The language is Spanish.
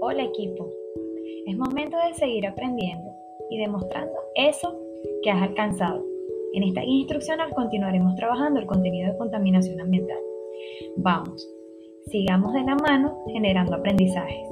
Hola equipo, es momento de seguir aprendiendo y demostrando eso que has alcanzado. En esta guía instruccional continuaremos trabajando el contenido de contaminación ambiental. Vamos, sigamos de la mano generando aprendizajes.